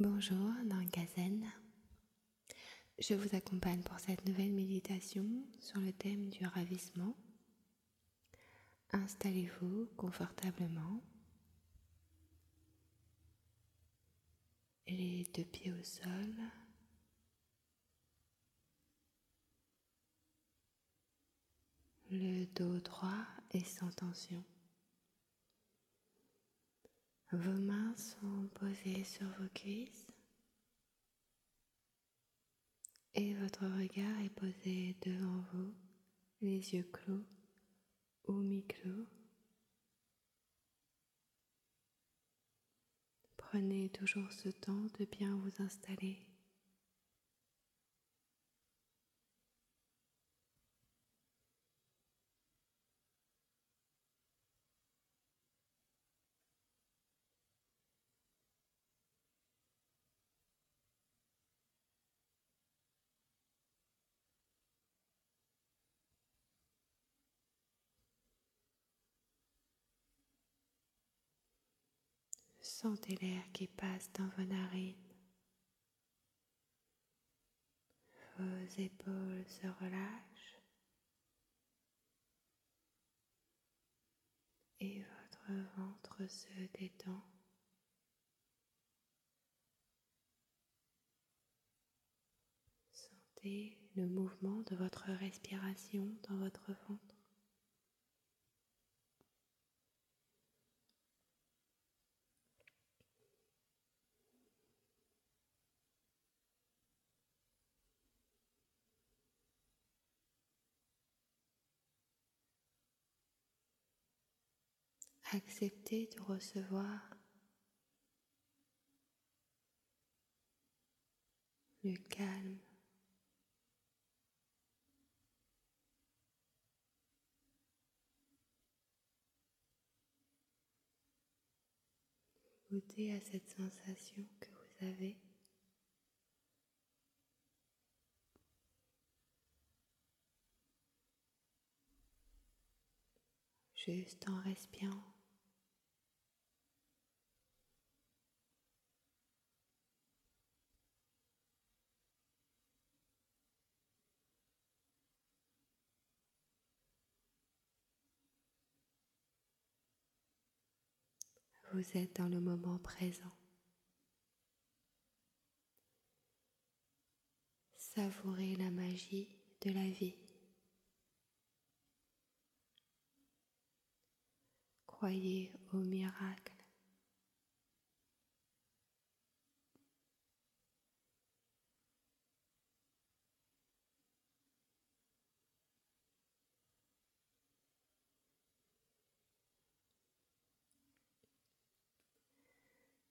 Bonjour Nankazen. Je vous accompagne pour cette nouvelle méditation sur le thème du ravissement. Installez-vous confortablement. Les deux pieds au sol. Le dos droit et sans tension. Vos mains sont posées sur vos cuisses et votre regard est posé devant vous, les yeux clos ou mi-clos. Prenez toujours ce temps de bien vous installer. Sentez l'air qui passe dans vos narines. Vos épaules se relâchent et votre ventre se détend. Sentez le mouvement de votre respiration dans votre ventre. Acceptez de recevoir le calme. Goûtez à cette sensation que vous avez. Juste en respirant. Vous êtes dans le moment présent. Savourez la magie de la vie. Croyez au miracle.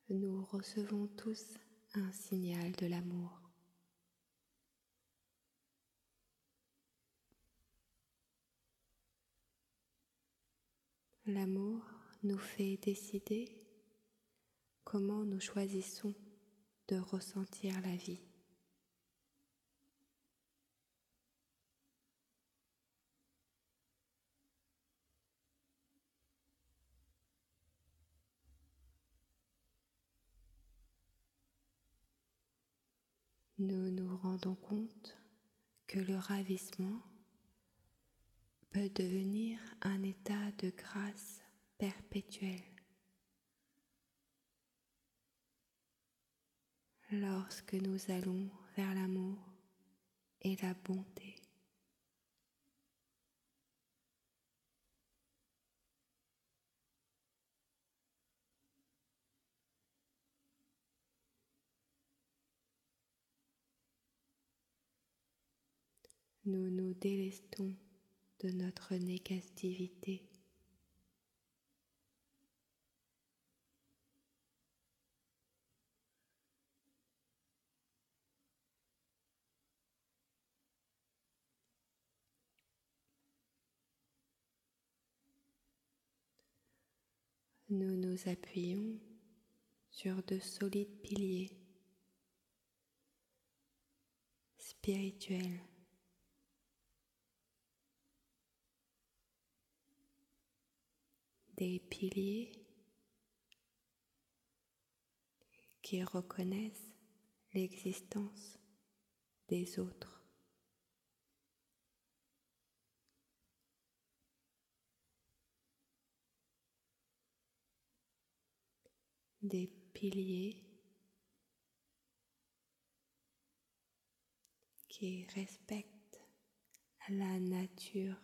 Nous recevons tous un signal de l'amour. L'amour nous fait décider comment nous choisissons de ressentir la vie. Nous nous rendons compte que le ravissement peut devenir un état de grâce perpétuelle. Lorsque nous allons vers l'amour et la bonté. Nous nous délestons de notre négativité. Nous nous appuyons sur de solides piliers spirituels des piliers qui reconnaissent l'existence des autres. Des piliers qui respectent la nature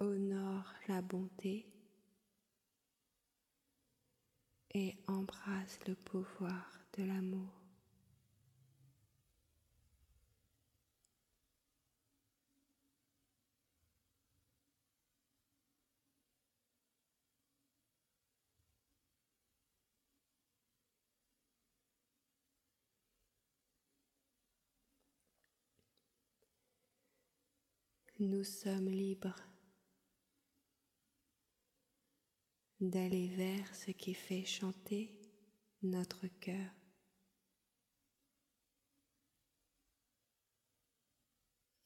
honore la bonté et embrasse le pouvoir de l'amour. Nous sommes libres d'aller vers ce qui fait chanter notre cœur.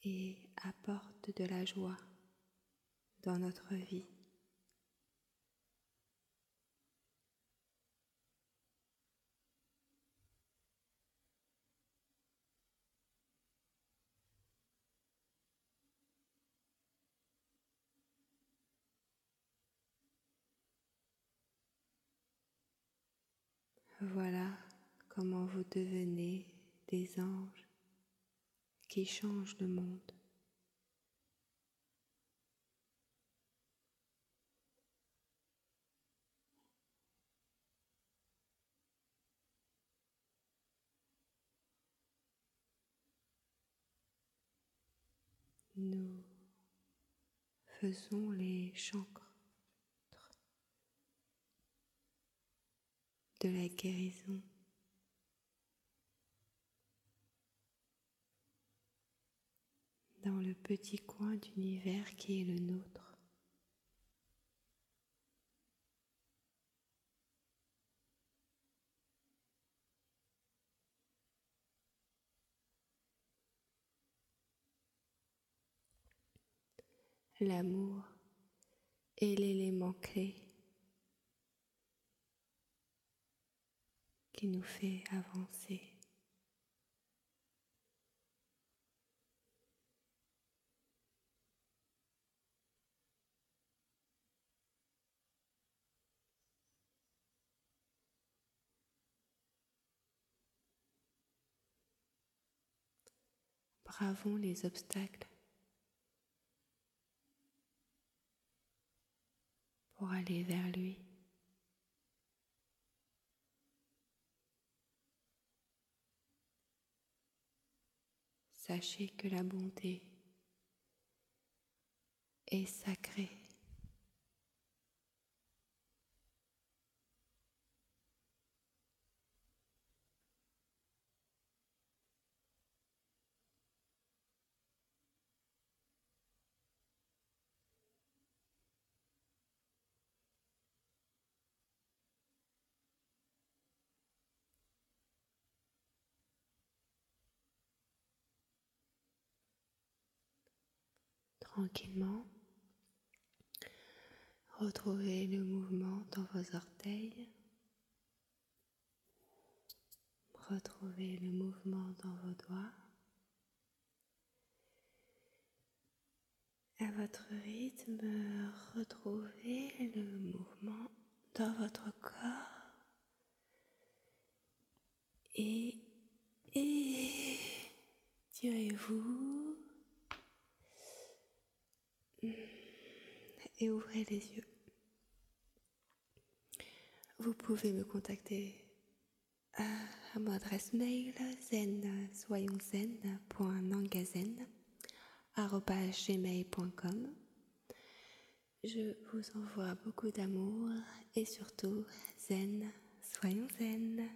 et apporte de la joie dans notre vie. Voilà comment vous devenez des anges qui changent le monde. Nous faisons les chancres de la guérison. dans le petit coin d'univers qui est le nôtre. L'amour est l'élément clé qui nous fait avancer. Bravons les obstacles pour aller vers lui. Sachez que la bonté est sacrée. Tranquillement. Retrouvez le mouvement dans vos orteils. Retrouvez le mouvement dans vos doigts. À votre rythme, retrouvez le mouvement dans votre corps. Et, et tirez-vous et les yeux. Vous pouvez me contacter à, mon adresse mail zen gmail.com Je vous envoie beaucoup d'amour et surtout zen, soyons zen.